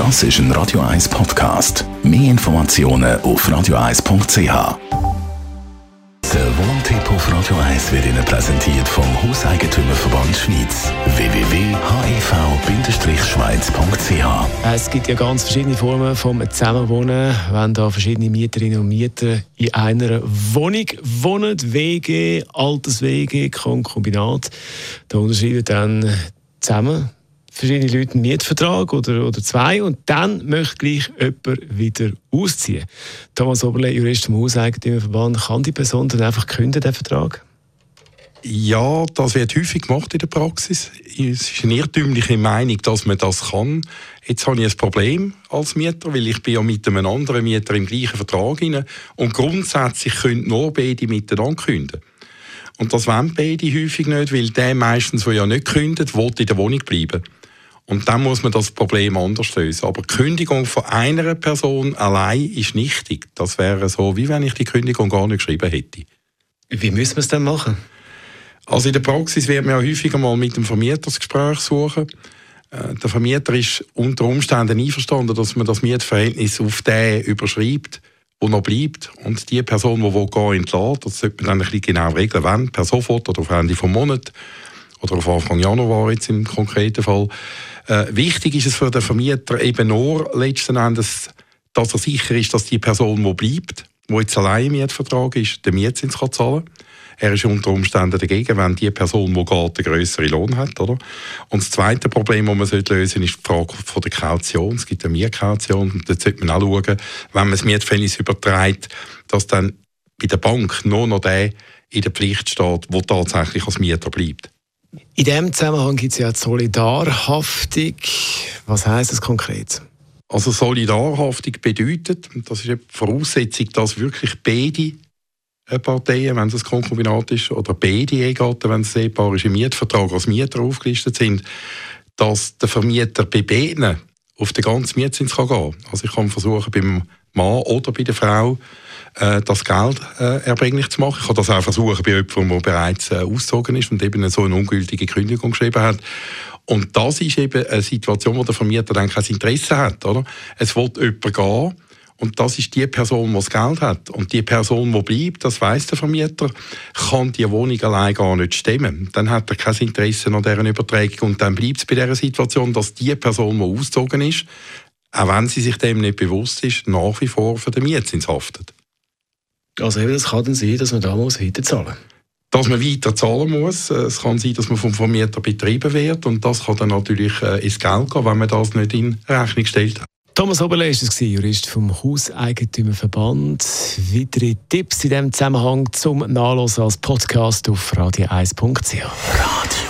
Das ist ein Radio 1 Podcast. Mehr Informationen auf radio1.ch. Der Wohntipp auf Radio 1 wird Ihnen präsentiert vom Hauseigentümerverband Schweiz. www.hev-schweiz.ch Es gibt ja ganz verschiedene Formen vom Zusammenwohnen, wenn da verschiedene Mieterinnen und Mieter in einer Wohnung wohnen. WG, altes WG, Konkubinat. Da unterschreiben dann zusammen verschiedene Leute einen Mietvertrag oder, oder zwei und dann möchte gleich jemand wieder ausziehen. Thomas Oberle, Jurist vom Hauseigentümerverband, kann die Person dann einfach künden, den Vertrag? Ja, das wird häufig gemacht in der Praxis. Es ist eine irrtümliche Meinung, dass man das kann. Jetzt habe ich ein Problem als Mieter, weil ich bin ja mit einem anderen Mieter im gleichen Vertrag rein und grundsätzlich können nur beide miteinander künden. Und das wollen beide häufig nicht, weil der meistens, der ja nicht kündet, will in der Wohnung bleiben. Und dann muss man das Problem anders lösen. Aber die Kündigung von einer Person allein ist nichtig. Das wäre so, wie wenn ich die Kündigung gar nicht geschrieben hätte. Wie müssen wir es denn machen? Also in der Praxis wird man ja häufiger mal mit dem Vermieter das Gespräch suchen. Äh, der Vermieter ist unter Umständen einverstanden, dass man das Mietverhältnis auf den überschreibt, wo noch bleibt. Und die Person, die gehen entlässt, das sollte man dann ein bisschen genau regeln, wann, per sofort oder auf Ende vom Monat oder auf Anfang Januar jetzt im konkreten Fall. Äh, wichtig ist es für den Vermieter eben nur letzten Endes, dass er sicher ist, dass die Person, die bleibt, die jetzt allein im Mietvertrag ist, den Mietzins kann zahlen kann. Er ist unter Umständen dagegen, wenn die Person, die geht, einen grösseren Lohn hat. Oder? Und das zweite Problem, das man sollte lösen ist die Frage von der Kaution. Es gibt eine Mietkaution. Da sollte man auch schauen, wenn man das Mietverhältnis überträgt, dass dann bei der Bank nur noch der in der Pflicht steht, der tatsächlich als Mieter bleibt. In diesem Zusammenhang gibt es ja die Solidarhaftung. Was heißt das konkret? Also Solidarhaftung bedeutet, das ist die Voraussetzung, dass wirklich beide Parteien, wenn es ein Konkubinat ist, oder beide Ehegatten, wenn es Ehepaar ist, im Mietvertrag als Mieter aufgelistet sind, dass der Vermieter bei beiden auf den ganzen Mietzins kann gehen kann. Also ich kann versuchen, beim Mann oder bei der Frau äh, das Geld äh, erbringlich zu machen. Ich kann das auch versuchen bei jemandem, der bereits äh, ausgezogen ist und eben so eine ungültige Kündigung geschrieben hat. Und das ist eben eine Situation, wo der Vermieter dann kein Interesse hat. Oder? Es will jemand gehen und das ist die Person, die das Geld hat. Und die Person, die bleibt, das weiß der Vermieter, kann die Wohnung allein gar nicht stemmen. Dann hat er kein Interesse an deren Übertragung und dann bleibt es bei der Situation, dass die Person, die ausgezogen ist, auch wenn sie sich dem nicht bewusst ist, nach wie vor für den Mietzins haftet. Also eben, das kann dann sein, dass man da muss weiter zahlen dass man weiter zahlen muss. Es kann sein, dass man vom Vermieter betrieben wird und das kann dann natürlich äh, ins Geld gehen, wenn man das nicht in Rechnung stellt. Thomas Oberle ist es, Jurist vom Hauseigentümerverband. Weitere Tipps in diesem Zusammenhang zum Nachlesen als Podcast auf radio1.ch. Radio